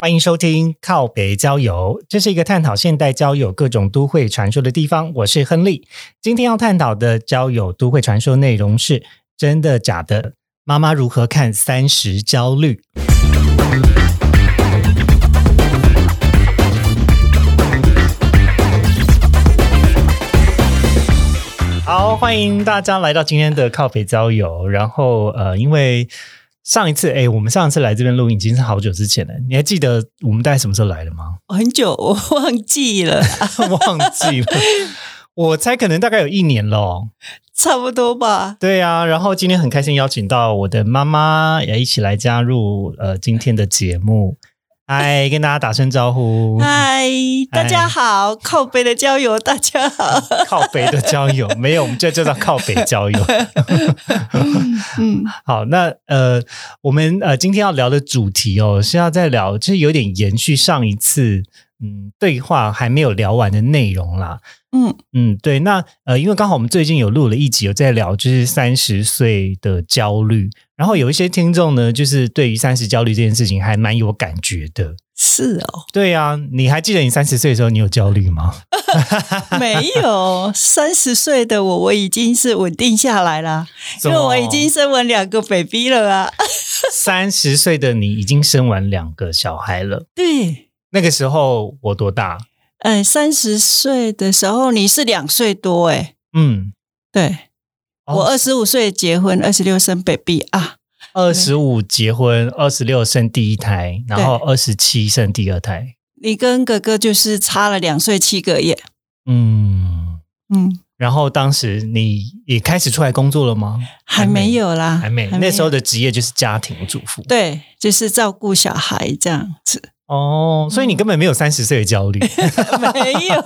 欢迎收听靠北交友，这是一个探讨现代交友各种都会传说的地方。我是亨利，今天要探讨的交友都会传说内容是真的假的？妈妈如何看三十焦虑？好，欢迎大家来到今天的靠北交友。然后呃，因为上一次哎，我们上一次来这边录音已经是好久之前了。你还记得我们大概什么时候来的吗？很久，我忘记了，忘记了。我猜可能大概有一年了，差不多吧。对啊，然后今天很开心邀请到我的妈妈也一起来加入呃今天的节目。嗨，跟大家打声招呼。嗨，大家好，靠北的交友，大家好。靠北的交友没有，我们就叫做靠北交友。嗯，好，那呃，我们呃今天要聊的主题哦，是要再聊，就是有点延续上一次嗯对话还没有聊完的内容啦。嗯嗯，对，那呃，因为刚好我们最近有录了一集，有在聊就是三十岁的焦虑，然后有一些听众呢，就是对于三十焦虑这件事情还蛮有感觉的。是哦，对呀，你还记得你三十岁的时候你有焦虑吗？没有，三十岁的我我已经是稳定下来了，因为我已经生完两个 baby 了啊。三十岁的你已经生完两个小孩了，对，那个时候我多大？哎，三十岁的时候你是两岁多哎，嗯，对，我二十五岁结婚，二十六生 baby 啊，二十五结婚，二十六生第一胎，然后二十七生第二胎。你跟哥哥就是差了两岁七个月，嗯。嗯，然后当时你也开始出来工作了吗？还没有啦，还没。那时候的职业就是家庭主妇，对，就是照顾小孩这样子。哦，所以你根本没有三十岁的焦虑，没有。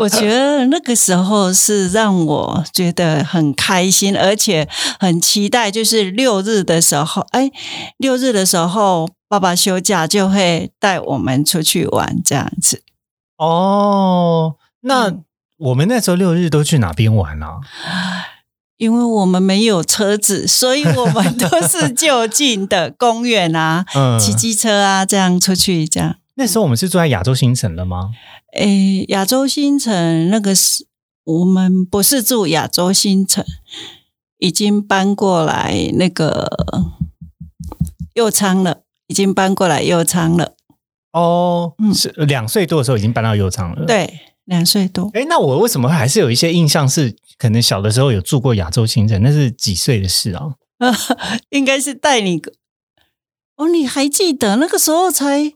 我觉得那个时候是让我觉得很开心，而且很期待，就是六日的时候，哎，六日的时候爸爸休假就会带我们出去玩这样子。哦，那我们那时候六日都去哪边玩呢？因为我们没有车子，所以我们都是就近的公园啊，骑机车啊，这样出去这样。那时候我们是住在亚洲新城了吗？诶，亚洲新城那个是我们不是住亚洲新城，已经搬过来那个右昌了，已经搬过来右昌了。哦，是两岁多的时候已经搬到右昌了。对。两岁多，哎，那我为什么还是有一些印象是，可能小的时候有住过亚洲新城，那是几岁的事啊？应该是带你，哦，你还记得那个时候才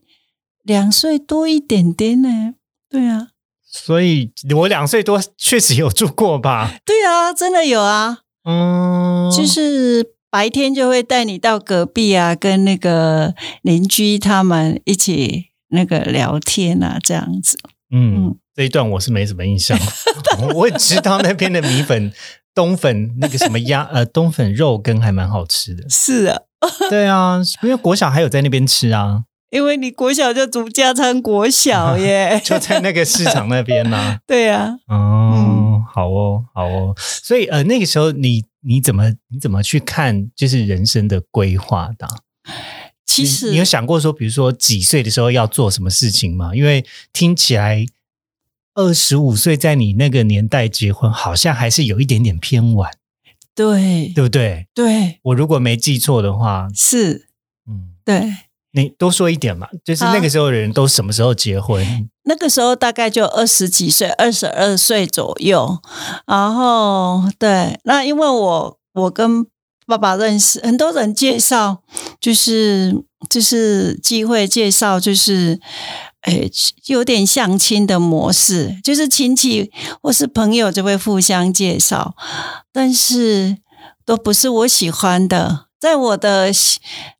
两岁多一点点呢？对啊，所以我两岁多确实有住过吧？对啊，真的有啊，嗯，就是白天就会带你到隔壁啊，跟那个邻居他们一起那个聊天啊，这样子，嗯。这一段我是没什么印象，我也知道那边的米粉、冬粉那个什么鸭呃冬粉肉羹还蛮好吃的。是啊，对啊，因为国小还有在那边吃啊。因为你国小就读家餐国小耶，就在那个市场那边呢。对呀，哦，好哦，好哦。所以呃，那个时候你你怎么你怎么去看就是人生的规划的？其实你有想过说，比如说几岁的时候要做什么事情吗？因为听起来。二十五岁在你那个年代结婚，好像还是有一点点偏晚，对对不对？对，我如果没记错的话，是，嗯，对，你多说一点嘛，就是那个时候的人都什么时候结婚？那个时候大概就二十几岁，二十二岁左右。然后，对，那因为我我跟爸爸认识，很多人介绍，就是就是机会介绍，就是。哎，有点相亲的模式，就是亲戚或是朋友就会互相介绍，但是都不是我喜欢的。在我的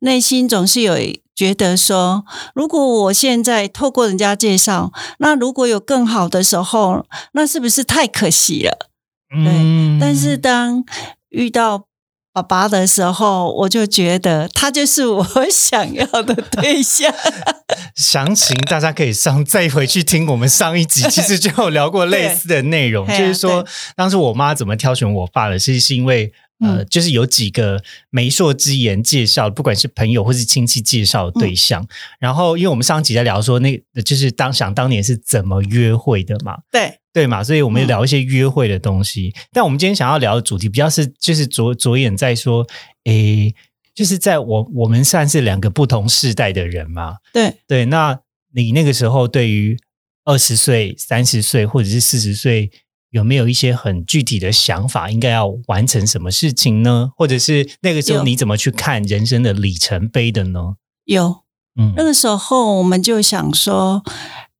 内心总是有觉得说，如果我现在透过人家介绍，那如果有更好的时候，那是不是太可惜了？对。但是当遇到爸爸的时候，我就觉得他就是我 想要的对象。详情大家可以上再回去听我们上一集，其实就有聊过类似的内容，就是说当时我妈怎么挑选我爸的，其实是因为。呃，就是有几个媒妁之言介绍，不管是朋友或是亲戚介绍的对象。然后，因为我们上集在聊说，那就是当想当年是怎么约会的嘛，对对嘛，所以我们聊一些约会的东西。但我们今天想要聊的主题，比较是就是着着眼在说，诶，就是在我我们算是两个不同世代的人嘛，对对。那你那个时候对于二十岁、三十岁或者是四十岁？有没有一些很具体的想法？应该要完成什么事情呢？或者是那个时候你怎么去看人生的里程碑的呢？有，嗯，那个时候我们就想说，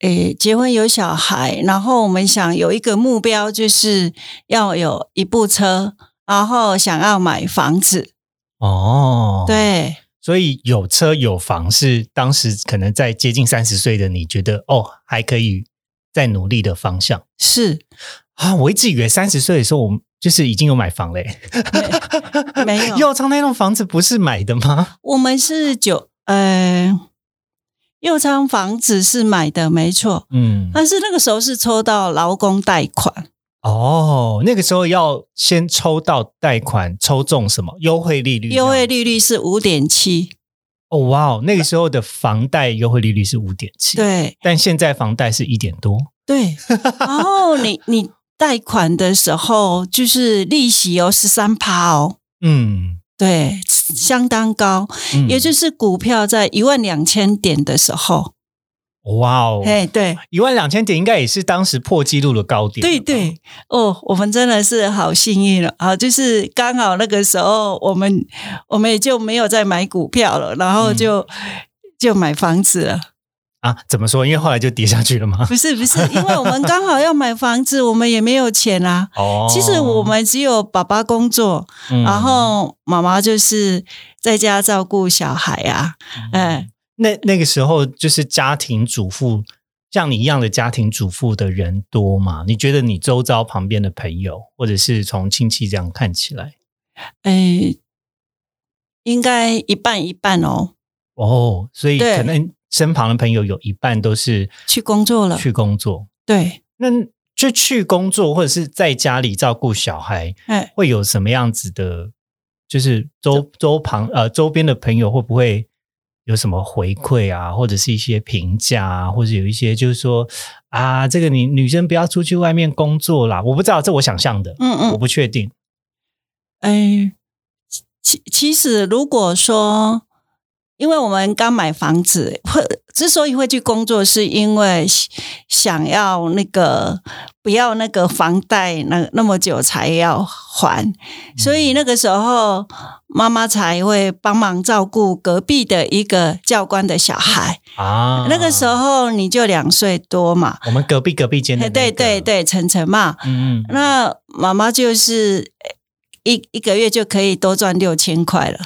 诶，结婚有小孩，然后我们想有一个目标，就是要有一部车，然后想要买房子。哦，对，所以有车有房是当时可能在接近三十岁的你觉得哦还可以再努力的方向是。啊！我一直以为三十岁的时候，我们就是已经有买房嘞。没有，右昌那栋房子不是买的吗？我们是九呃，右昌房子是买的，没错。嗯，但是那个时候是抽到劳工贷款。哦，那个时候要先抽到贷款，抽中什么优惠利率？优惠利率是五点七。哦，哇哦！那个时候的房贷优惠利率是五点七，对。但现在房贷是一点多，对。然后你你。贷款的时候就是利息有十三趴哦，嗯，对，相当高，也就是股票在一万两千点的时候，哇哦，哎，对，一万两千点应该也是当时破纪录的高点，对对，哦，我们真的是好幸运了。啊，就是刚好那个时候我们我们也就没有再买股票了，然后就就买房子了。啊，怎么说？因为后来就跌下去了吗？不是，不是，因为我们刚好要买房子，我们也没有钱啊。哦，其实我们只有爸爸工作，然后妈妈就是在家照顾小孩啊。哎，那那个时候就是家庭主妇，像你一样的家庭主妇的人多吗？你觉得你周遭旁边的朋友，或者是从亲戚这样看起来，哎，应该一半一半哦。哦，所以可能。身旁的朋友有一半都是去工作了，去工作。对，那就去工作或者是在家里照顾小孩，哎，会有什么样子的？就是周周旁呃周边的朋友会不会有什么回馈啊，或者是一些评价啊，或者有一些就是说啊，这个你女生不要出去外面工作啦。我不知道，这我想象的，嗯嗯，我不确定。哎，其其实如果说。因为我们刚买房子，会之所以会去工作，是因为想要那个不要那个房贷那那么久才要还，所以那个时候妈妈才会帮忙照顾隔壁的一个教官的小孩。啊。那个时候你就两岁多嘛，我们隔壁隔壁间的对对对，晨晨嘛，嗯，那妈妈就是一一个月就可以多赚六千块了，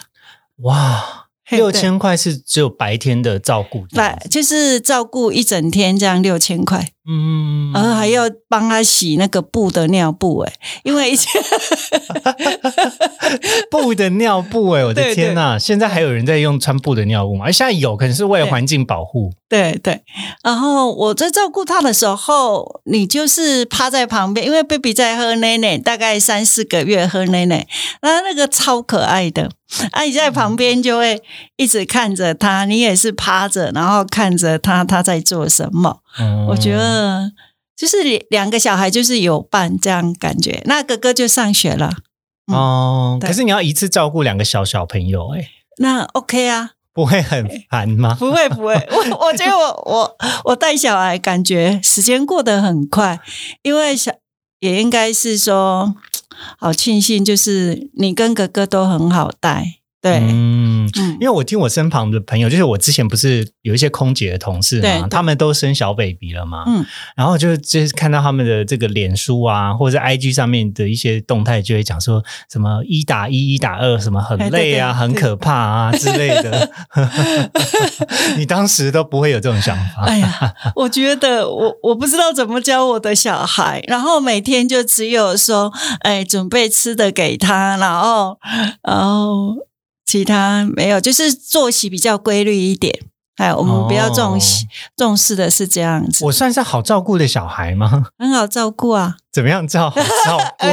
哇。六千块是只有白天的照顾，对，就是照顾一整天这样六千块。嗯，然后还要帮他洗那个布的尿布，哎，因为以前 布的尿布，哎，我的天呐！现在还有人在用穿布的尿布吗？现在有，可能是为了环境保护。对对。然后我在照顾他的时候，你就是趴在旁边，因为 baby 在喝奶奶，大概三四个月喝奶奶，那那个超可爱的，啊，你在旁边就会一直看着他，你也是趴着，然后看着他他在做什么。我觉得就是两个小孩就是有伴这样感觉，那哥哥就上学了哦。可是你要一次照顾两个小小朋友，哎，那 OK 啊？不会很烦吗？不会不会，我我觉得我我我带小孩感觉时间过得很快，因为小也应该是说好庆幸，就是你跟哥哥都很好带。对，嗯，嗯。因为我听我身旁的朋友，就是我之前不是有一些空姐的同事嘛，他们都生小 baby 了嘛，嗯，然后就就是看到他们的这个脸书啊，或者是 IG 上面的一些动态，就会讲说什么一打一、一打二，什么很累啊、对很可怕啊之类的。你当时都不会有这种想法？哎呀，我觉得我我不知道怎么教我的小孩，然后每天就只有说，哎，准备吃的给他，然后然后其他没有，就是作息比较规律一点。哎，我们比较重视、哦重视的是这样子，我算是好照顾的小孩吗？很好照顾啊。怎么样照好照顾？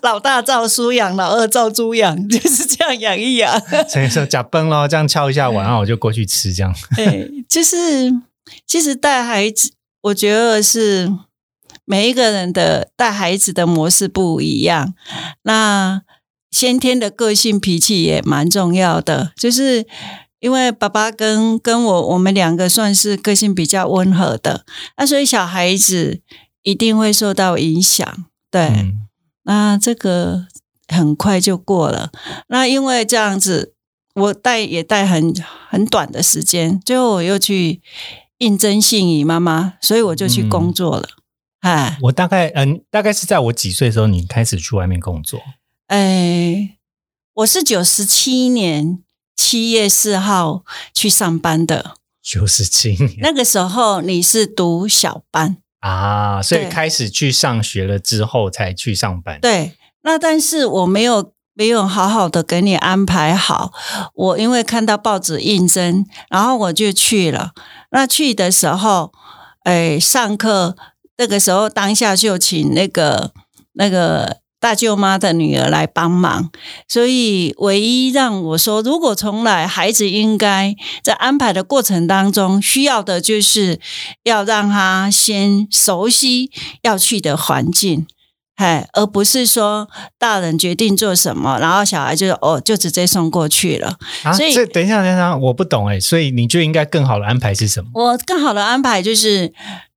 老 老大照书养，老二照猪养，就是这样养一养。所以说假崩咯，这样敲一下碗，然后我就过去吃，这样。对，就是其实带孩子，我觉得是每一个人的带孩子的模式不一样。那先天的个性脾气也蛮重要的，就是因为爸爸跟跟我我们两个算是个性比较温和的，那所以小孩子一定会受到影响。对，嗯那这个很快就过了。那因为这样子，我带也带很很短的时间，最后我又去应征信宜妈妈，所以我就去工作了。哎、我大概嗯，大概是在我几岁的时候，你开始去外面工作？哎，我是九十七年七月四号去上班的，九十七年那个时候你是读小班。啊，所以对开始去上学了之后才去上班。对，那但是我没有没有好好的给你安排好。我因为看到报纸应征，然后我就去了。那去的时候，哎，上课那个时候当下就请那个那个。大舅妈的女儿来帮忙，所以唯一让我说，如果重来，孩子应该在安排的过程当中，需要的就是要让他先熟悉要去的环境，哎，而不是说大人决定做什么，然后小孩就哦就直接送过去了。啊，所以这等一下，等一下，我不懂哎，所以你就应该更好的安排是什么？我更好的安排就是。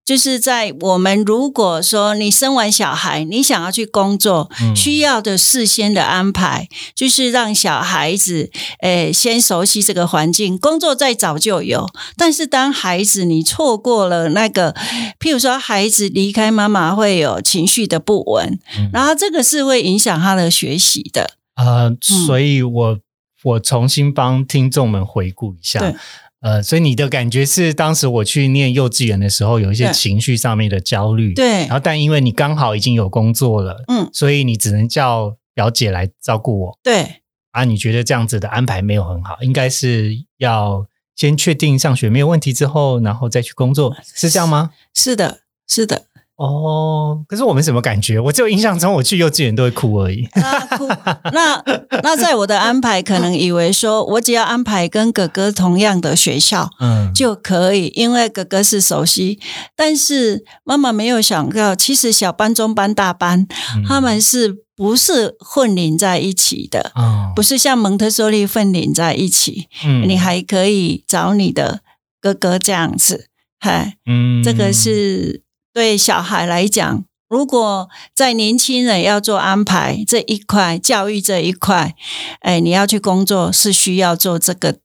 就是在我们如果说你生完小孩，你想要去工作，嗯需要的事先的安排，就是让小孩子诶先熟悉这个环境。工作再早就有，但是当孩子你错过了那个，譬如说孩子离开妈妈会有情绪的不稳，嗯然后这个是会影响他的学习的。呃，嗯所以我我重新帮听众们回顾一下对。呃，所以你的感觉是，当时我去念幼稚园的时候，有一些情绪上面的焦虑，对然后但因为你刚好已经有工作了，嗯，所以你只能叫表姐来照顾我对啊。你觉得这样子的安排没有很好，应该是要先确定上学没有问题之后，然后再去工作，是这样吗？是的，是的。哦，可是我没什么感觉，我只有印象中我去幼稚园都会哭而已。那哭那那在我的安排，可能以为说我只要安排跟哥哥同样的学校嗯，就可以，因为哥哥是熟悉。但是妈妈没有想到，其实小班、中班、大班，嗯他们是不是混龄在一起的？哦不是像蒙特梭利混龄在一起，嗯你还可以找你的哥哥这样子，嗨。嗯这个是对小孩来讲，如果在年轻人要做安排这一块，教育这一块，哎，你要去工作是需要做这个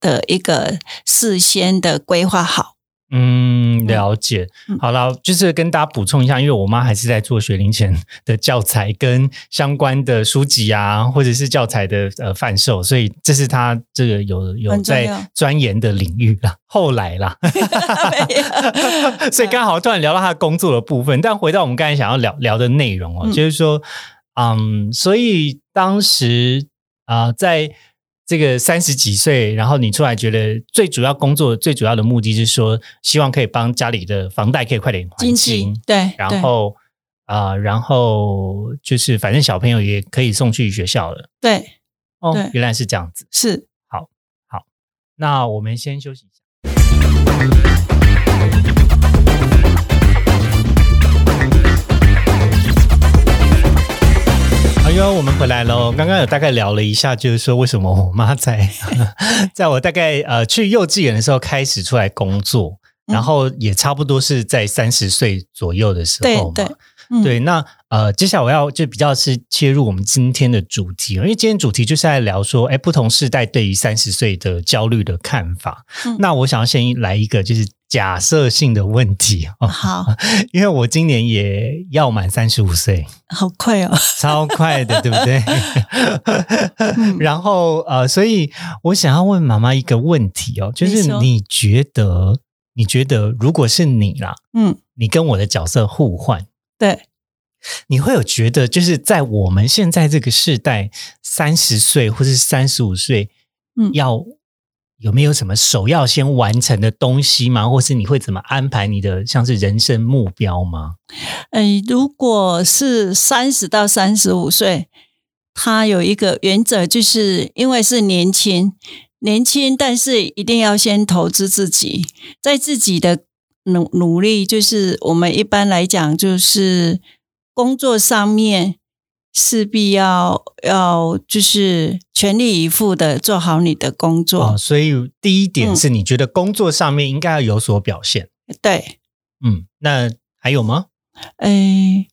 的一个事先的规划好。嗯，了解。嗯好了，就是跟大家补充一下，因为我妈还是在做学龄前的教材跟相关的书籍啊，或者是教材的呃贩售，所以这是她这个有有在钻研的领域啦。后来啦，所以刚好突然聊到她工作的部分，但回到我们刚才想要聊聊的内容哦，嗯就是说，嗯，所以当时啊、在这个三十几岁，然后你出来觉得最主要工作最主要的目的是说，希望可以帮家里的房贷可以快点还清，对，然后啊、然后就是反正小朋友也可以送去学校了。对对哦，原来是这样子。是好，好那我们先休息一下。哎呦，我们回来喽！刚刚有大概聊了一下，就是说为什么我妈在 在我大概呃去幼稚园的时候开始出来工作，嗯然后也差不多是在三十岁左右的时候嘛。对对对，那呃，接下来我要就比较是切入我们今天的主题，因为今天主题就是在聊说，哎，不同世代对于三十岁的焦虑的看法。那我想要先来一个就是假设性的问题 哦，好，因为我今年也要满三十五岁，好快哦，超快的，对不对？然后呃，所以我想要问妈妈一个问题哦，就是你觉得？你觉得如果是你啦，嗯，你跟我的角色互换，对，你会有觉得就是在我们现在这个时代，三十岁或是三十五岁，嗯，要有没有什么首要先完成的东西吗？或是你会怎么安排你的像是人生目标吗？哎，如果是三十到三十五岁，他有一个原则，就是因为是年轻。年轻，但是一定要先投资自己，在自己的努努力，就是我们一般来讲，就是工作上面势必要要就是全力以赴的做好你的工作。所以第一点是你觉得工作上面应该要有所表现。对，嗯，那还有吗？哎，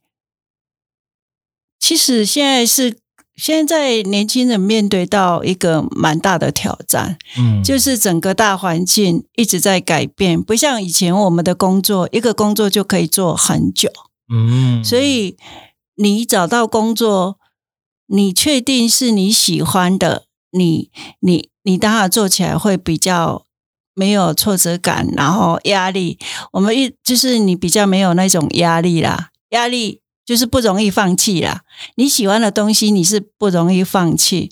其实现在是。现在年轻人面对到一个蛮大的挑战，嗯，就是整个大环境一直在改变，不像以前我们的工作，一个工作就可以做很久，嗯，所以你找到工作，你确定是你喜欢的，你你你当然做起来会比较没有挫折感，然后压力，我们一就是你比较没有那种压力啦，压力。就是不容易放弃啦。你喜欢的东西，你是不容易放弃。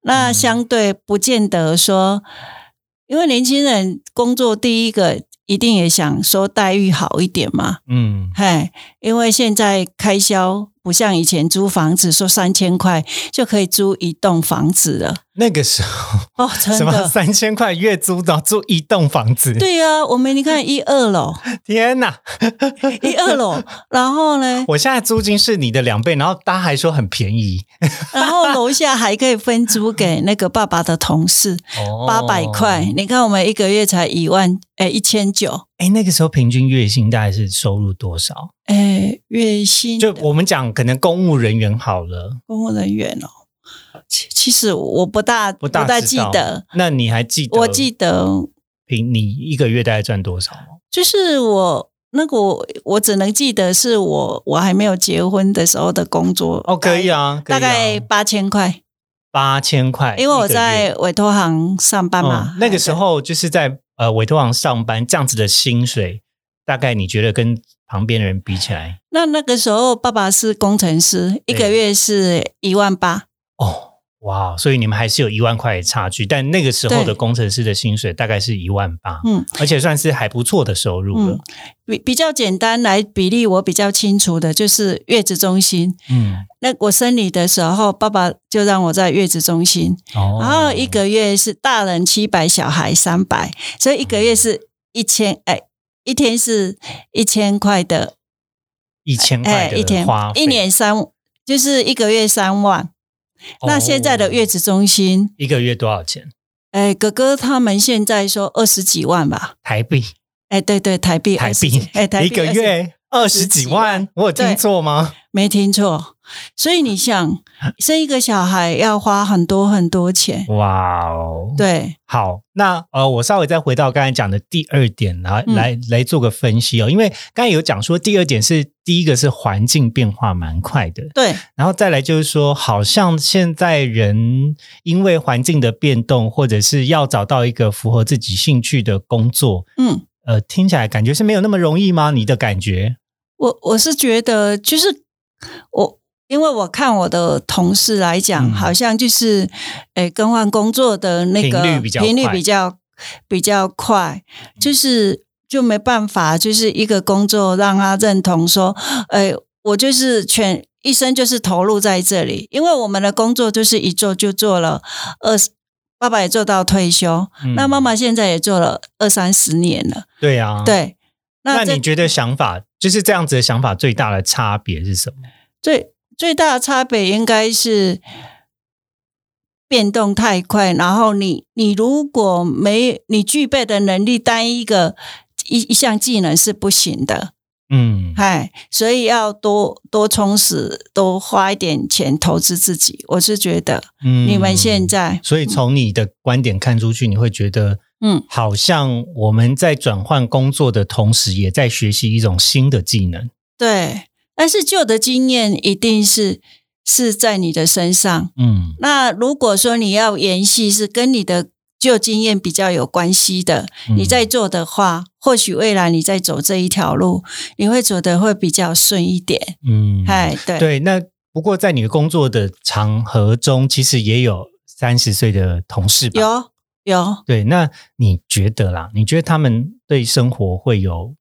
那相对不见得说，因为年轻人工作第一个一定也想说待遇好一点嘛。嗯，嘿，因为现在开销。不像以前租房子，说三千块就可以租一栋房子了。那个时候哦，什么三千块月租的租一栋房子？对呀，我们你看一二楼，天哪，一二楼，然后呢？我现在租金是你的两倍，然后大家还说很便宜，然后楼下还可以分租给那个爸爸的同事，八百块。你看我们一个月才一万，哎，一千九。哎，那个时候平均月薪大概是收入多少？哎，月薪就我们讲，可能公务人员好了。公务人员哦，其其实我不大不大记得。那你还记得？我记得平你一个月大概赚多少？就是我那个我我只能记得是我我还没有结婚的时候的工作哦，可以啊，大概八千块，八千块，因为我在委托行上班嘛。那个时候就是在。呃，委托行上班这样子的薪水，大概你觉得跟旁边的人比起来？那那个时候爸爸是工程师，一个月是一万八。哦。哇，所以你们还是有一万块的差距，但那个时候的工程师的薪水大概是一万八，嗯，而且算是还不错的收入了。比比较简单来比例，我比较清楚的就是月子中心，嗯，那我生你的时候，爸爸就让我在月子中心，哦，然后一个月是大人七百，小孩三百，所以一个月是一千，哎，一天是一千块的，一千块一天花，一年三，就是一个月三万。那现在的月子中心一个月多少钱？哎，哥哥他们现在说二十几万吧，台币。哎，对对，台币，台币，哎，台币一个月二十几万，我有听错吗？没听错。所以你想 生一个小孩要花很多很多钱，哇哦！对，好，那呃，我稍微再回到刚才讲的第二点来来来做个分析哦，因为刚才有讲说第二点是第一个是环境变化蛮快的，对，然后再来就是说，好像现在人因为环境的变动，或者是要找到一个符合自己兴趣的工作，嗯，呃，听起来感觉是没有那么容易吗？你的感觉？我我是觉得就是我。因为我看我的同事来讲，好像就是，诶，更换工作的那个频率比较比较快，就是就没办法，就是一个工作让他认同说，诶，我就是全一生就是投入在这里，因为我们的工作就是一做就做了二十，爸爸也做到退休，那妈妈现在也做了二三十年了，对呀，对，那你觉得想法就是这样子的想法最大的差别是什么？最最大的差别应该是变动太快，然后你你如果没你具备的能力，单一个一一项技能是不行的。嗯，嗨，所以要多多充实，多花一点钱投资自己。我是觉得，嗯，你们现在，所以从你的观点看出去，你会觉得，嗯，好像我们在转换工作的同时，也在学习一种新的技能。对，但是旧的经验一定是。是在你的身上，嗯，那如果说你要延续是跟你的旧经验比较有关系的，你在做的话，或许未来你在走这一条路，你会走的会比较顺一点，嗯，哎，对对。那不过在你的工作的场合中，其实也有三十岁的同事吧？有有。对，那你觉得啦？你觉得他们对生活会有？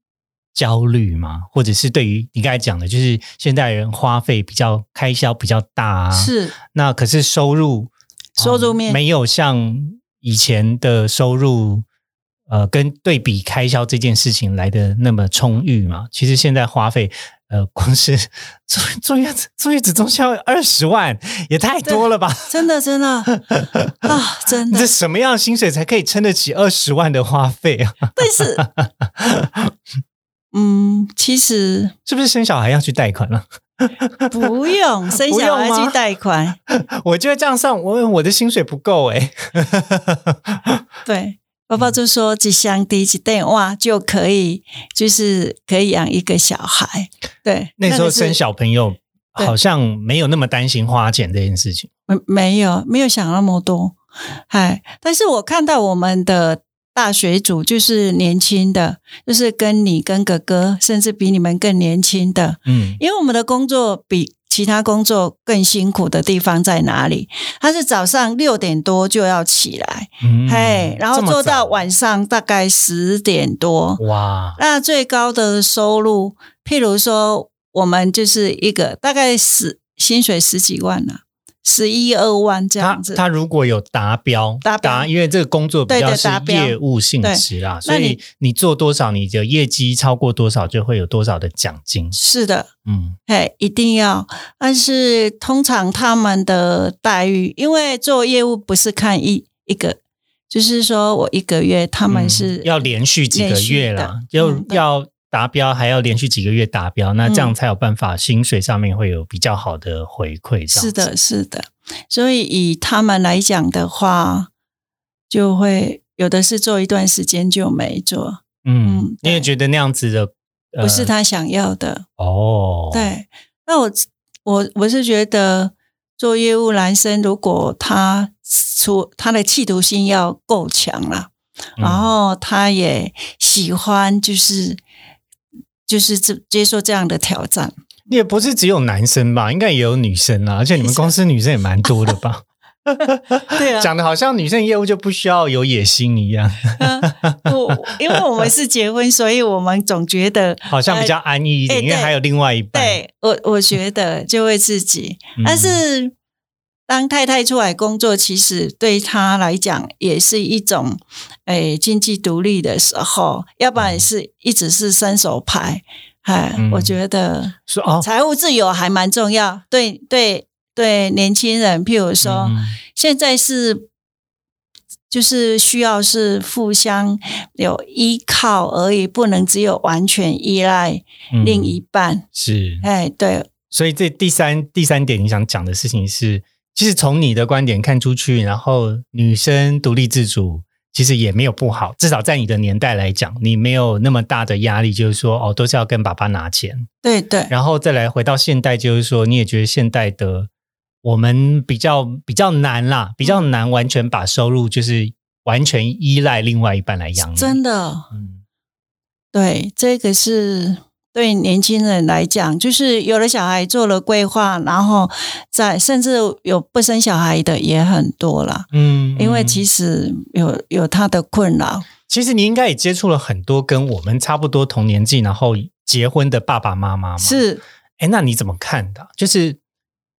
焦虑吗？或者是对于你刚才讲的，就是现代人花费比较开销比较大啊，是那可是收入收入面没有像以前的收入，呃，跟对比开销这件事情来的那么充裕嘛？其实现在花费，呃，光是坐坐月子坐月子中心要二十万，也太多了吧？真的真的 啊，真的，这什么样的薪水才可以撑得起二十万的花费啊？但是。嗯，其实 是不是生小孩要去贷款了？不用生小孩去贷款。我觉得这样算我我的薪水不够哎。对，爸爸就说几箱低几电话就可以，就是可以养一个小孩。对，那时候生小朋友好像没有那么担心花钱这件事情。没没有没有想那么多，哎！但是我看到我们的。大学组就是年轻的，就是跟你跟哥哥，甚至比你们更年轻的。嗯，因为我们的工作比其他工作更辛苦的地方在哪里？他是早上六点多就要起来，嘿，然后做到晚上大概十点多。哇，那最高的收入，譬如说，我们就是一个大概十薪水十几万呢。十一二万这样子，他如果有达标，达标，因为这个工作比较是业务性质啦，所以你做多少，你的业绩超过多少，就会有多少的奖金。是的，嗯，哎，一定要。但是通常他们的待遇，因为做业务不是看一一个，就是说我一个月，他们是要连续几个月了，就要。达标还要连续几个月达标，那这样才有办法薪水上面会有比较好的回馈。是的，是的。所以以他们来讲的话，就会有的是做一段时间就没做。嗯，你也觉得那样子的不是他想要的哦。对，那我我我是觉得做业务男生，如果他出他的企图心要够强了，然后他也喜欢就是。就是接接受这样的挑战，也不是只有男生吧，应该也有女生啊，而且你们公司女生也蛮多的吧？对啊，讲的好像女生业务就不需要有野心一样。我因为我们是结婚，所以我们总觉得 好像比较安逸一点，因为还有另外一半。对我，我觉得就会自己，但是。当太太出来工作，其实对她来讲也是一种，诶，经济独立的时候，要不然是一直是伸手牌。哎，我觉得财务自由还蛮重要。对对对，年轻人，譬如说，现在是就是需要是互相有依靠而已，不能只有完全依赖另一半。是，哎，对。所以这第三第三点，你想讲的事情是。其实从你的观点看出去，然后女生独立自主，其实也没有不好。至少在你的年代来讲，你没有那么大的压力，就是说哦，都是要跟爸爸拿钱。对对。然后再来回到现代，就是说你也觉得现代的我们比较比较难啦，比较难完全把收入就是完全依赖另外一半来养。真的，嗯，对，这个是。对年轻人来讲，就是有了小孩做了规划，然后在甚至有不生小孩的也很多了。嗯，因为其实有有他的困扰。其实你应该也接触了很多跟我们差不多同年纪，然后结婚的爸爸妈妈。是，哎，那你怎么看的？就是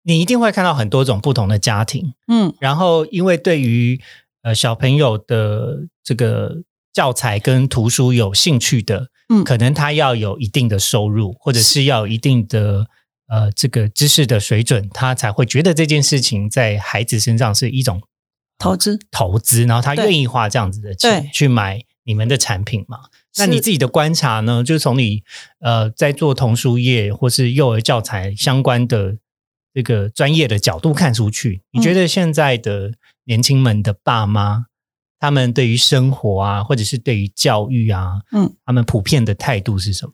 你一定会看到很多种不同的家庭。嗯，然后因为对于呃小朋友的这个教材跟图书有兴趣的。嗯，可能他要有一定的收入，或者是要有一定的呃这个知识的水准，他才会觉得这件事情在孩子身上是一种投资。投资，然后他愿意花这样子的钱去买你们的产品嘛。那你自己的观察呢？就是从你呃在做童书业或是幼儿教材相关的这个专业的角度看出去，你觉得现在的年轻们的爸妈，他们对于生活啊，或者是对于教育啊，嗯，他们普遍的态度是什么？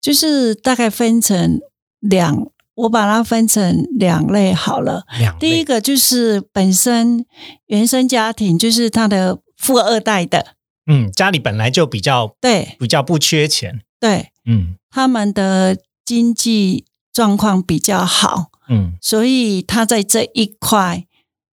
就是大概分成两，我把它分成两类好了。两第一个就是本身原生家庭，就是他的富二代的。嗯，家里本来就比较对，比较不缺钱，对，嗯，他们的经济状况比较好，嗯，所以他在这一块，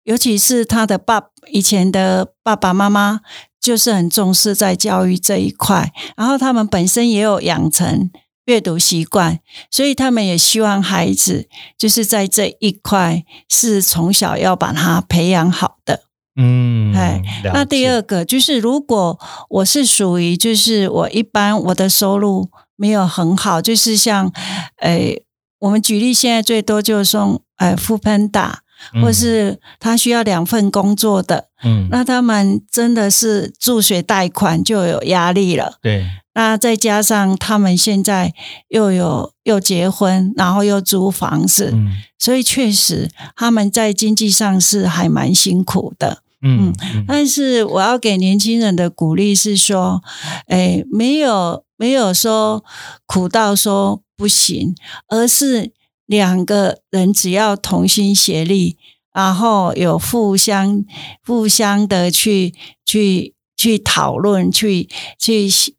尤其是他的爸以前的爸爸妈妈，就是很重视在教育这一块，然后他们本身也有养成阅读习惯，所以他们也希望孩子就是在这一块是从小要把他培养好的。嗯，哎，那第二个就是，如果我是属于，就是我一般我的收入没有很好，就是像，诶，我们举例，现在最多就是送，诶，富喷打，或是他需要两份工作的，嗯，那他们真的是助学贷款就有压力了，对，那再加上他们现在又有又结婚，然后又租房子，嗯，所以确实他们在经济上是还蛮辛苦的。嗯，但是我要给年轻人的鼓励是说，哎，没有没有说苦到说不行，而是两个人只要同心协力，然后有互相互相的去去去讨论，去去。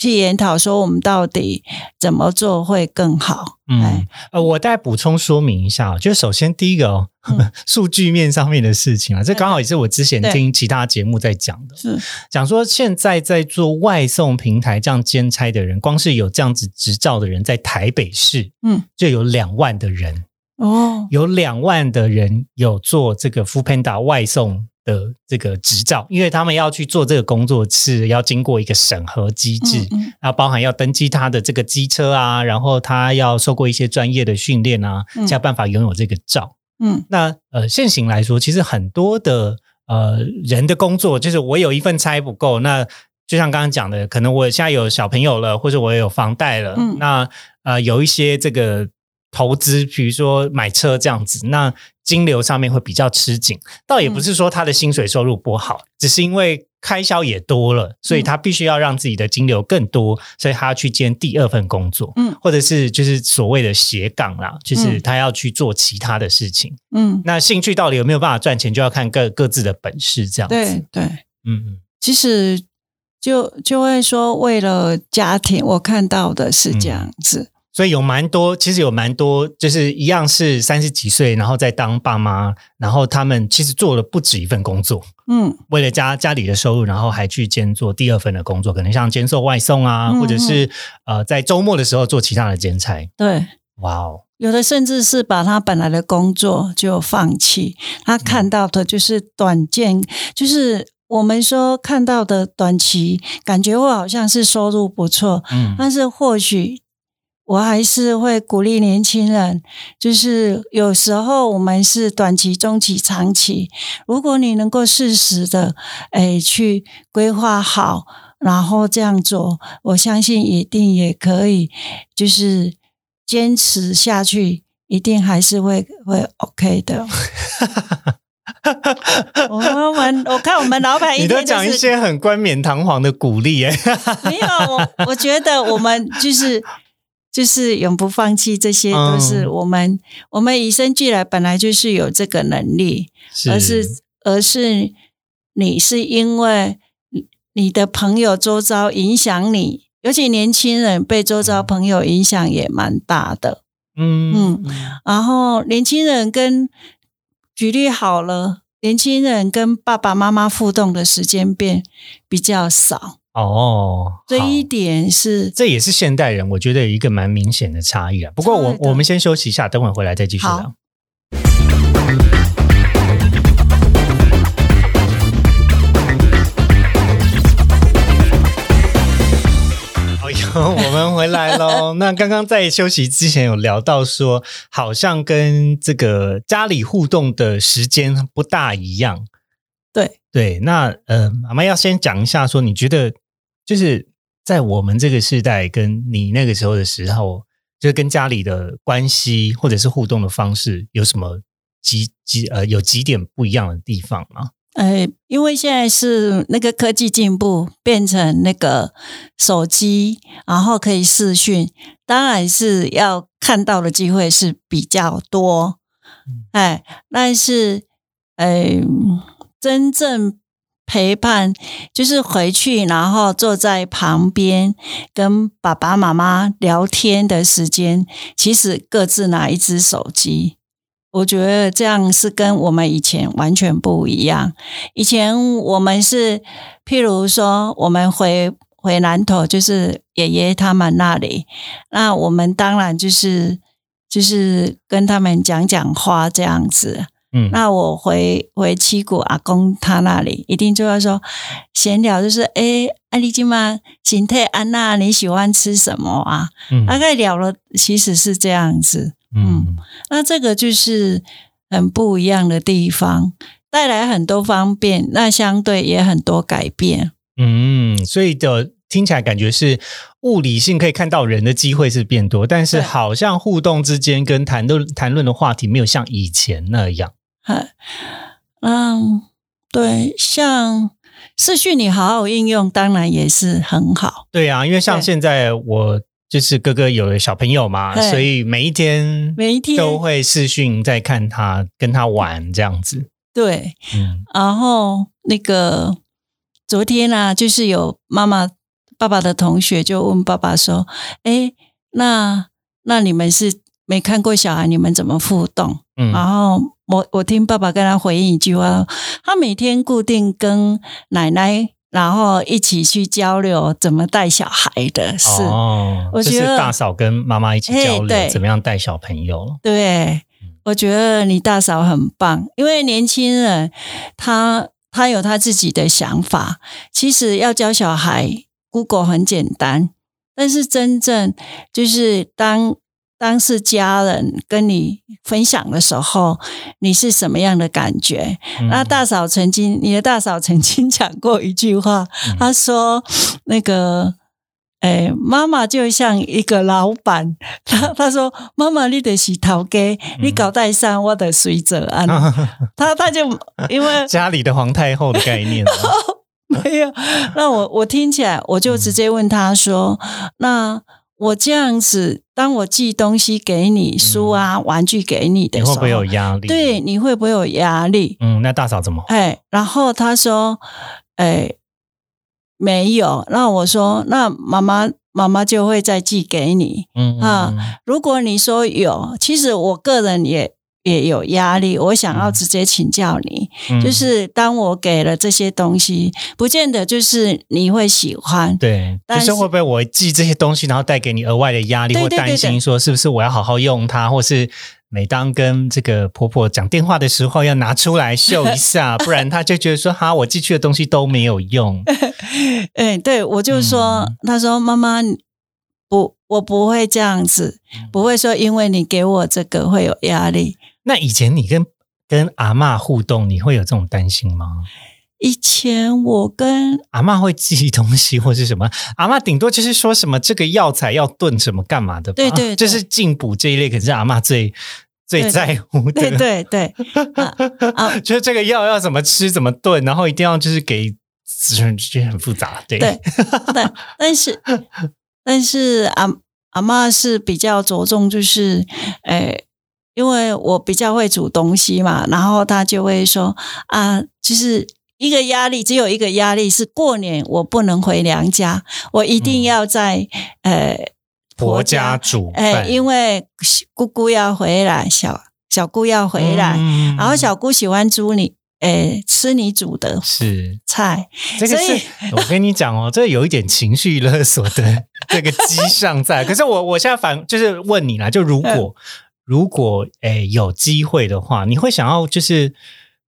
去研讨说我们到底怎么做会更好？嗯，呃，我再补充说明一下，就首先第一个哦，数据面上面的事情啊，这刚好也是我之前听其他节目在讲的，是。讲说现在在做外送平台这样兼差的人，光是有这样子执照的人，在台北市，嗯，就有两万的人。哦，有两万的人有做这个 f o o Panda 外送。的这个执照，因为他们要去做这个工作，是要经过一个审核机制，然后包含要登记他的这个机车啊，然后他要受过一些专业的训练啊，才有办法拥有这个照。嗯，那呃，现行来说，其实很多的呃人的工作，就是我有一份差不够，那就像刚刚讲的，可能我现在有小朋友了，或者我有房贷了，那呃有一些这个。投资，比如说买车这样子，那金流上面会比较吃紧。倒也不是说他的薪水收入不好，只是因为开销也多了，所以他必须要让自己的金流更多，所以他要去兼第二份工作，嗯，或者是就是所谓的斜杠啦，就是他要去做其他的事情，嗯。那兴趣到底有没有办法赚钱，就要看各各自的本事这样子。对对，嗯嗯。其实就就会说，为了家庭，我看到的是这样子。所以有蛮多，其实有蛮多，就是一样是三十几岁，然后再当爸妈，然后他们其实做了不止一份工作，嗯，为了家家里的收入，然后还去兼做第二份的工作，可能像兼做外送啊，或者是呃在周末的时候做其他的兼差。对，哇哦，有的甚至是把他本来的工作就放弃，他看到的就是短见，就是我们说看到的短期感觉我好像是收入不错，嗯，但是或许。我还是会鼓励年轻人，就是有时候我们是短期、中期、长期。如果你能够适时的，哎，去规划好，然后这样做，我相信一定也可以，就是坚持下去，一定还是会会 OK 的。我们我看我们老板，你都讲一些很冠冕堂皇的鼓励，哎，没有，我我觉得我们就是。就是永不放弃，这些都是我们我们与生俱来本来就是有这个能力，而是而是你是因为你的朋友周遭影响你，尤其年轻人被周遭朋友影响也蛮大的。嗯嗯，然后年轻人跟举例好了，年轻人跟爸爸妈妈互动的时间变比较少。哦，这一点是，这也是现代人，我觉得有一个蛮明显的差异啊。不过我我们先休息一下，等会回来再继续聊。哎呦，我们回来喽。那刚刚在休息之前有聊到说，好像跟这个家里互动的时间不大一样。对对，那呃，妈妈要先讲一下，说你觉得就是在我们这个时代跟你那个时候的时候，就是跟家里的关系或者是互动的方式有什么几几呃有几点不一样的地方吗？呃，因为现在是那个科技进步，变成那个手机，然后可以视讯，当然是要看到的机会是比较多。哎，但是，呃，真正陪伴就是回去，然后坐在旁边跟爸爸妈妈聊天的时间，其实各自拿一只手机。我觉得这样是跟我们以前完全不一样。以前我们是，譬如说，我们回回南头，就是爷爷他们那里，那我们当然就是就是跟他们讲讲话这样子。嗯，那我回回七谷阿公他那里，一定就要说闲聊，就是哎，安丽金吗？形态安娜，你喜欢吃什么啊？嗯，大概聊了，其实是这样子。嗯，那这个就是很不一样的地方，带来很多方便，那相对也很多改变。嗯，所以的听起来感觉是物理性可以看到人的机会是变多，但是好像互动之间跟谈论谈论的话题没有像以前那样。嗯，对，像视讯你好好应用，当然也是很好。对啊，因为像现在我。就是哥哥有了小朋友嘛，所以每一天每一天都会视讯在看他，跟他玩这样子。对，嗯，然后那个昨天呢，就是有妈妈爸爸的同学就问爸爸说：“哎，那那你们是没看过小孩，你们怎么互动？”嗯，然后我我听爸爸跟他回应一句话：“他每天固定跟奶奶。”然后一起去交流怎么带小孩的事，我觉得大嫂跟妈妈一起交流怎么样带小朋友。对，我觉得你大嫂很棒，因为年轻人他他有他自己的想法。其实要教小孩，Google 很简单，但是真正就是当。当是家人跟你分享的时候，你是什么样的感觉？那大嫂曾经，你的大嫂曾经讲过一句话，她说：“那个，哎，妈妈就像一个老板。她她说，妈妈你得洗头给，你搞代上我的随着啊。她她就因为 家里的皇太后的概念，没有。那我我听起来，我就直接问他说：那。我这样子，当我寄东西给你，书啊、玩具给你的时候，你会不会有压力？对，你会不会有压力？嗯，那大嫂怎么？哎，然后他说，哎，没有。那我说，那妈妈妈妈就会再寄给你。嗯啊，如果你说有，其实我个人也。也有压力，我想要直接请教你，就是当我给了这些东西，不见得就是你会喜欢，对，就是会不会我寄这些东西，然后带给你额外的压力或担心，说是不是我要好好用它，或是每当跟这个婆婆讲电话的时候要拿出来秀一下，不然她就觉得说哈，我寄去的东西都没有用。哎，对我就说，她说妈妈不，我不会这样子，不会说因为你给我这个会有压力。那以前你跟跟阿妈互动，你会有这种担心吗？以前我跟阿妈会寄东西或是什么，阿妈顶多就是说什么这个药材要炖什么干嘛的，对对，就是进补这一类，可是阿妈最最在乎的，对对对，啊，就是这个药要怎么吃怎么炖，然后一定要就是给子人，就很复杂，对。对，但但是但是阿阿妈是比较着重就是，诶。因为我比较会煮东西嘛，然后他就会说啊，就是一个压力，只有一个压力是过年我不能回娘家，我一定要在呃婆家煮。哎，因为姑姑要回来，小小姑要回来，然后小姑喜欢煮你，哎，吃你煮的是菜。这个是我跟你讲哦，这有一点情绪勒索的 这个迹象在。可是我我现在反就是问你啦，就如果。如果诶有机会的话，你会想要就是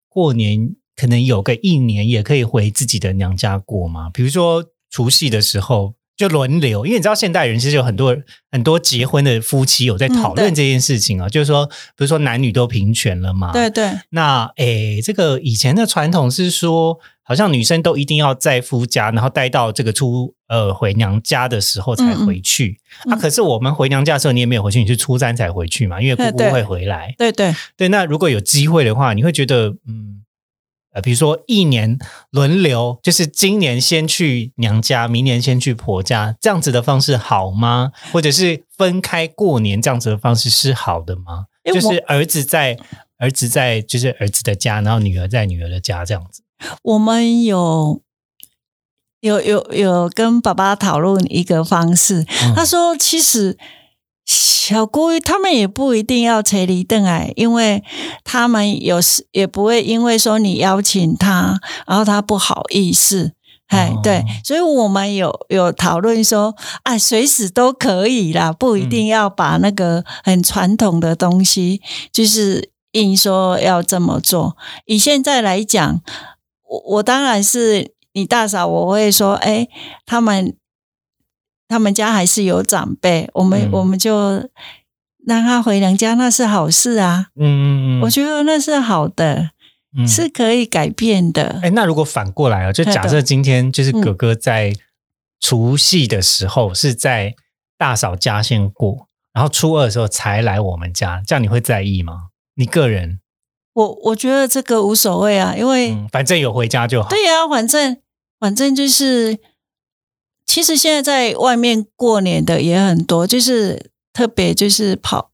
过年可能有个一年也可以回自己的娘家过吗？比如说除夕的时候就轮流，因为你知道现代人其实有很多很多结婚的夫妻有在讨论这件事情啊，就是说比如说男女都平权了嘛，对对。那诶这个以前的传统是说好像女生都一定要在夫家，然后待到这个出呃回娘家的时候才回去。啊，可是我们回娘家的时候，你也没有回去，你是初三才回去嘛？因为姑姑会回来。对对对，那如果有机会的话，你会觉得嗯。呃，比如说一年轮流，就是今年先去娘家，明年先去婆家，这样子的方式好吗？或者是分开过年这样子的方式是好的吗？就是儿子在儿子在就是儿子的家，然后女儿在女儿的家这样子。我们有有有有跟爸爸讨论一个方式，他说其实。小姑他们也不一定要垂离邓矮，因为他们有时也不会因为说你邀请他，然后他不好意思，哎，对，所以我们有有讨论说，啊，随时都可以啦，不一定要把那个很传统的东西，就是硬说要这么做。以现在来讲，我我当然是你大嫂，我会说，哎，他们。他们家还是有长辈，我们我们就让他回娘家，那是好事啊。嗯嗯嗯，我觉得那是好的，是可以改变的。哎，那如果反过来啊，就假设今天就是哥哥在除夕的时候是在大嫂家先过，然后初二的时候才来我们家，这样你会在意吗？你个人，我我觉得这个无所谓啊，因为反正有回家就好。对呀，反正反正就是。其实现在在外面过年的也很多，就是特别就是跑。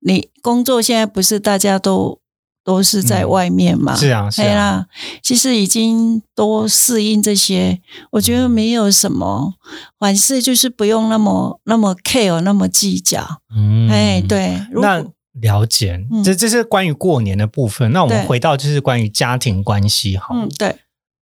你工作现在不是大家都都是在外面嘛？是啊，是啊。其实已经都适应这些，我觉得没有什么，凡事就是不用那么那么 care，那么计较。嗯，哎，对。那了解，这这是关于过年的部分。那我们回到就是关于家庭关系，哈。嗯，对。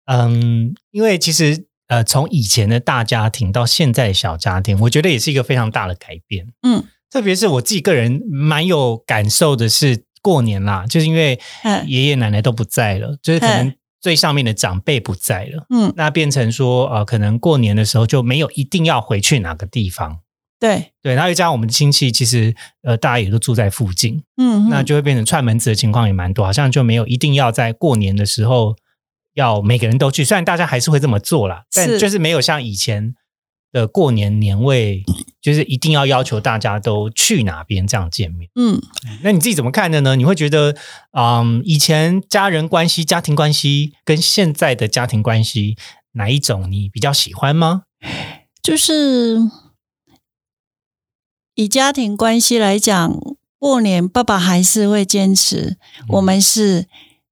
嗯，因为其实。呃，从以前的大家庭到现在的小家庭，我觉得也是一个非常大的改变。嗯，特别是我自己个人蛮有感受的是，过年啦，就是因为爷爷奶奶都不在了，就是可能最上面的长辈不在了。嗯，那变成说，呃，可能过年的时候就没有一定要回去哪个地方。对对，然后加上我们的亲戚，其实呃，大家也都住在附近。嗯，那就会变成串门子的情况也蛮多，好像就没有一定要在过年的时候。要每个人都去，虽然大家还是会这么做啦，但就是没有像以前的过年年味，就是一定要要求大家都去哪边这样见面。嗯，那你自己怎么看的呢？你会觉得，嗯，以前家人关系、家庭关系跟现在的家庭关系哪一种你比较喜欢吗？就是以家庭关系来讲，过年爸爸还是会坚持，我们是。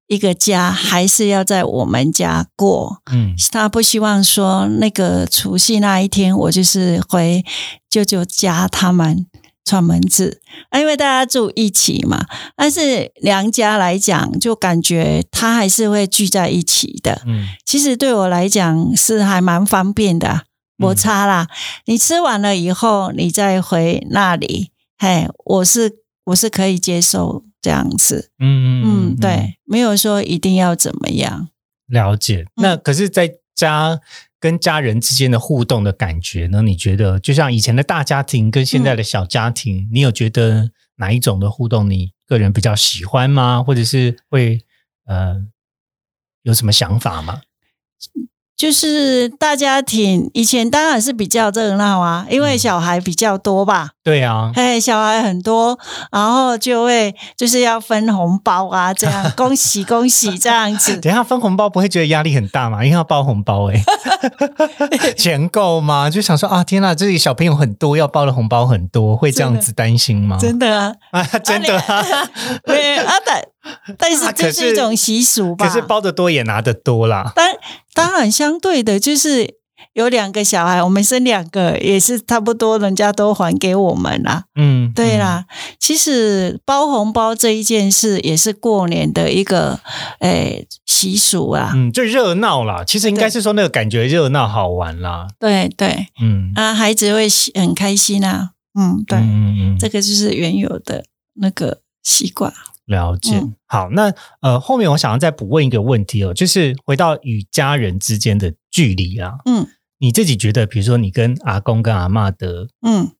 一个家还是要在我们家过，嗯，他不希望说那个除夕那一天我就是回舅舅家他们串门子，因为大家住一起嘛。但是娘家来讲，就感觉他还是会聚在一起的。嗯，其实对我来讲是还蛮方便的，摩擦啦。你吃完了以后，你再回那里，嘿，我是我是可以接受。这样子，嗯嗯对，没有说一定要怎么样。了解。那可是，在家跟家人之间的互动的感觉呢？你觉得，就像以前的大家庭跟现在的小家庭，你有觉得哪一种的互动，你个人比较喜欢吗？或者是会呃有什么想法吗？就是大家庭以前当然是比较热闹啊，因为小孩比较多吧。对啊，嘿，小孩很多，然后就会就是要分红包啊，这样 恭喜恭喜这样子。等下分红包不会觉得压力很大吗？因为要包红包哎，钱够吗？就想说啊，天哪，这里小朋友很多，要包的红包很多，会这样子担心吗？真的啊，啊，真的啊，对 啊，但但是这是一种习俗吧？可是包的多也拿的多啦。当当然相对的，就是有两个小孩，我们生两个也是差不多，人家都还给我们啦。嗯，对啦。其实包红包这一件事也是过年的一个诶习俗啊。嗯，就热闹啦。其实应该是说那个感觉热闹好玩啦。对对，嗯啊，孩子会很开心啊。嗯，对，嗯嗯，这个就是原有的那个习惯。了解，好，那呃，后面我想要再补问一个问题哦，就是回到与家人之间的距离啊，嗯，你自己觉得，比如说你跟阿公跟阿妈的，嗯，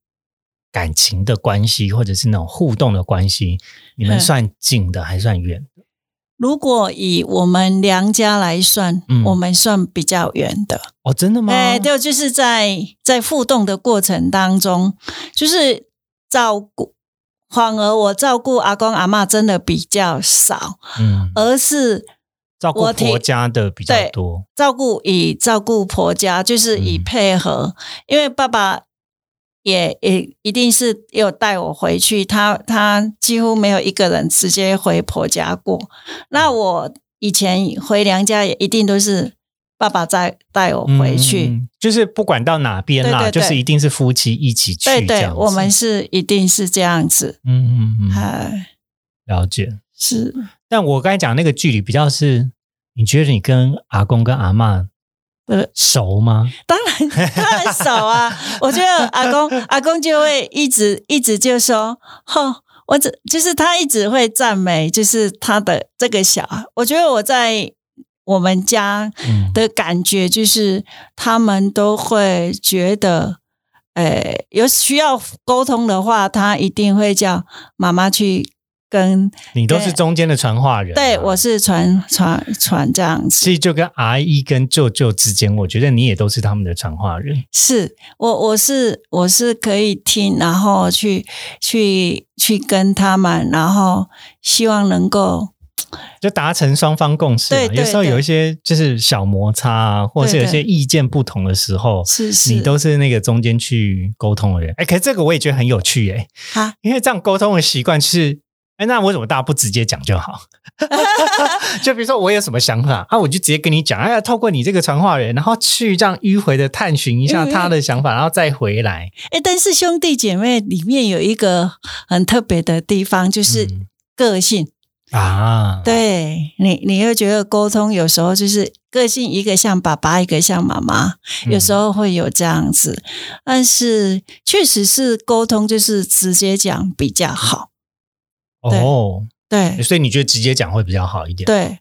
感情的关系，或者是那种互动的关系，你们算近的还算远？如果以我们娘家来算，嗯我们算比较远的。哦，真的吗？哎，对，就是在在互动的过程当中，就是照顾，反而我照顾阿公阿嬷真的比较少，嗯，而是照顾婆家的比较多。照顾以照顾婆家，就是以嗯配合，因为爸爸也也一定是有带我回去，他他几乎没有一个人直接回婆家过。那我以前回娘家也一定都是爸爸在带我回去。嗯就是不管到哪边啦，对对对就是一定是夫妻一起去对我们是一定是这样子，嗯嗯嗯，哎，了解。是但我刚才讲那个距离比较是，你觉得你跟阿公跟阿嬷呃熟吗？当然当然熟啊！我觉得阿公阿公就会一直一直就说，吼、我只就是他一直会赞美，就是他的这个小孩。我觉得我在我们家嗯，的感觉就是，他们都会觉得，呃，有需要沟通的话，他一定会叫妈妈去跟。你都是中间的传话人、对，我是传传传这样子。其实就跟阿姨跟舅舅之间，我觉得你也都是他们的传话人。是我，我是我是可以听，然后去去去跟他们，然后希望能够就达成双方共识嘛。有时候有一些就是小摩擦啊，或者是有些意见不同的时候，是是你都是那个中间去沟通的人。哎，可是这个我也觉得很有趣哎，哈，因为这样沟通的习惯是，哎，那为什么大家不直接讲就好？就比如说我有什么想法啊，我就直接跟你讲，哎呀，透过你这个传话人，然后去这样迂回的探寻一下他的想法，然后再回来。哎，但是兄弟姐妹里面有一个很特别的地方，就是嗯个性。啊，对你，你又觉得沟通有时候就是个性，一个像爸爸，一个像妈妈，有时候候会有这样子。但是确实是沟通，就是直接讲比较好。哦，对，所以你觉得直接讲会比较好一点？对，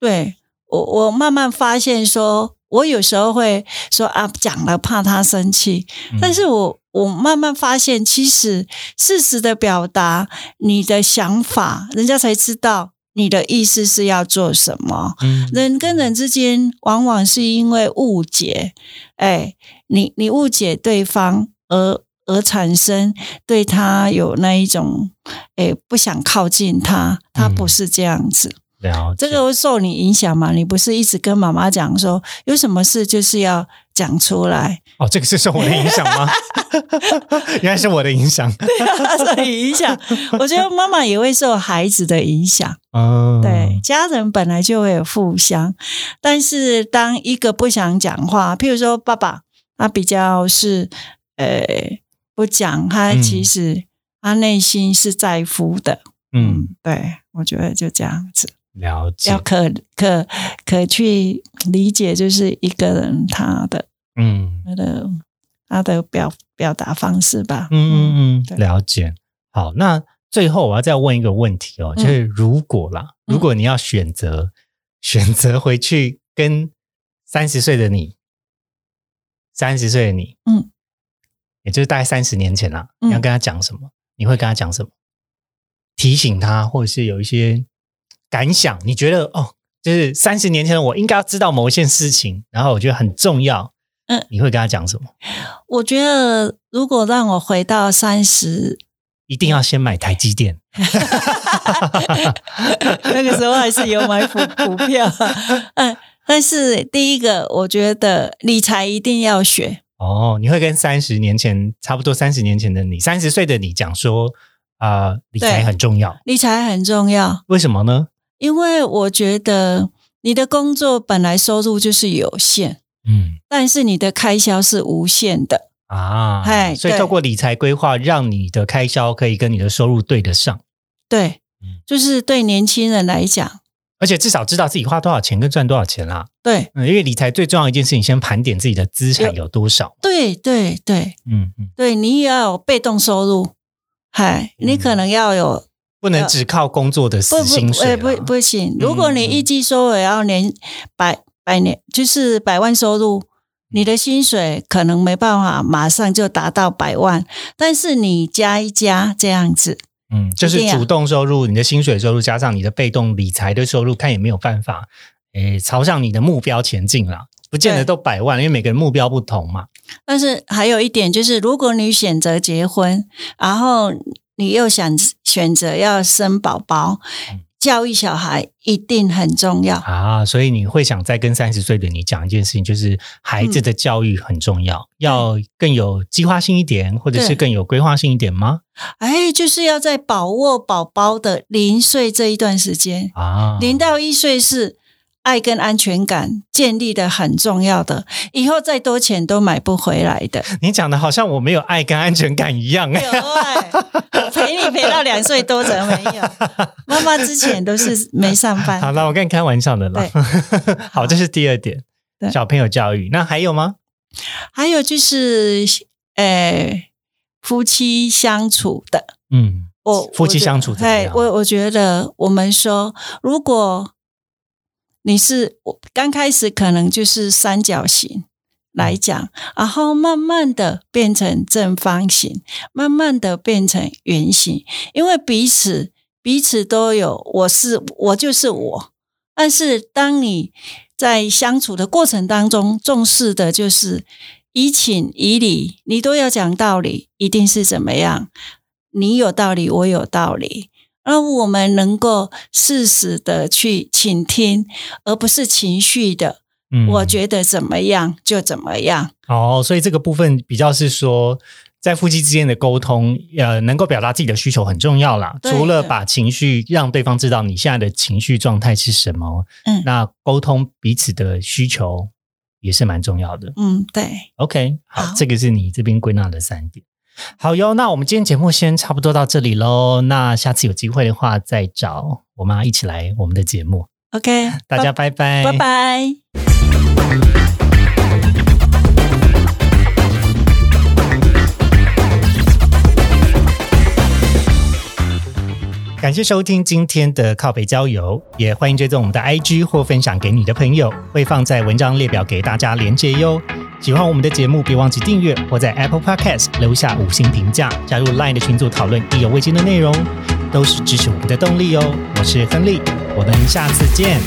对我我慢慢发现说，我有时候会说啊，讲了怕他生气，嗯但是我我慢慢发现，其实事实的表达你的想法，人家才知道你的意思是要做什么。嗯人跟人之间往往是因为误解，哎，你你误解对方而而产生对他有那一种，诶，不想靠近他，他嗯不是这样子。了解这个会受你影响嘛？你不是一直跟妈妈讲说，有什么事就是要讲出来，哦，这个是受我的影响吗？原来是我的影响。受你影响。我觉得妈妈也会受孩子的影响。哦，对，家人本来就会有互相，但是当一个不想讲话，譬如说爸爸，他比较是呃不讲，他嗯其实他内心是在乎的。嗯，对，我觉得就这样子，了解要。可可可去理解，就是一个人他的嗯他的他的表表达方式吧。嗯嗯嗯，了解。好，那最后我要再问一个问题哦，就是如果啦，嗯如果你要选择 选择回去跟三十岁的你，三十岁的你，嗯，也就是大概三十年前啦，嗯你要跟他讲什么？你会跟他讲什么？提醒他，或者是有一些感想？你觉得哦，就是三十年前的我应该要知道某一件事情，然后我觉得很重要。嗯，你会跟他讲什么？我觉得如果让我回到三十一定要先买台积电。那个时候还是有买股股票，嗯，但是第一个，我觉得理财一定要学，哦，你会跟三十年前差不多三十年前的你，三十岁的你讲说啊、理财很重要，理财很重要，为什么呢？因为我觉得你的工作本来收入就是有限，嗯。但是你的开销是无限的，啊，哎所以透过理财规划，让你的开销可以跟你的收入对得上，对嗯，就是对年轻人来讲，而且至少知道自己花多少钱跟赚多少钱啦。对，嗯，因为理财最重要的一件事情，先盘点自己的资产有多少。对，对，对，嗯嗯，对，你也要有被动收入，嗨，你可能要有不能只靠工作的薪水啦。不不行。如果你嗯嗯一季收入要年百百年，就是百万收入，你的薪水可能没办法马上就达到百万，但是你加一加这样子，嗯，就是主动收入，你的薪水收入加上你的被动理财的收入，看也没有办法，诶，朝向你的目标前进了。不见得都百万，因为每个人目标不同嘛。但是还有一点就是，如果你选择结婚，然后你又想选择要生宝宝，教育小孩一定很重要啊。所以你会想再跟三十岁的你讲一件事情，就是孩子的教育很重要，要更有计划性一点，或者是更有规划性一点吗？哎，就是要在把握宝宝的零岁这一段时间啊，零到一岁是。爱跟安全感建立的很重要的，以后再多钱都买不回来的。你讲的好像我没有爱跟安全感一样哎。有爱，陪你陪到两岁多怎么没有？妈妈之前都是没上班。好了，我跟你开玩笑的啦。好，这是第二点，小朋友教育。那还有吗？还有就是，呃，夫妻相处的。嗯，我夫妻相处怎么样？我我觉得，我们说如果。你是我刚开始可能就是三角形来讲，然后慢慢的变成正方形，慢慢的变成圆形，因为彼此彼此都有，我是我就是我。但是当你在相处的过程当中，重视的就是以情以理，你都要讲道理，一定是怎么样？你有道理，我有道理。而我们能够适时的去倾听，而不是情绪的。嗯，我觉得怎么样就怎么样。哦，所以这个部分比较是说，在夫妻之间的沟通，呃，能够表达自己的需求很重要啦。除了把情绪让对方知道你现在的情绪状态是什么，嗯，那沟通彼此的需求也是蛮重要的。嗯，对。OK，好，这个是你这边归纳的三点。好哟，那我们今天节目先差不多到这里喽。那下次有机会的话，再找我妈一起来我们的节目。OK，大家拜拜，拜拜。感谢收听今天的靠北郊游，也欢迎追踪我们的 IG 或分享给你的朋友，会放在文章列表给大家连接哟。喜欢我们的节目，别忘记订阅或在 Apple Podcast 留下五星评价，加入 Line 的群组讨论意犹未尽的内容，都是支持我们的动力哦。我是亨利，我们下次见。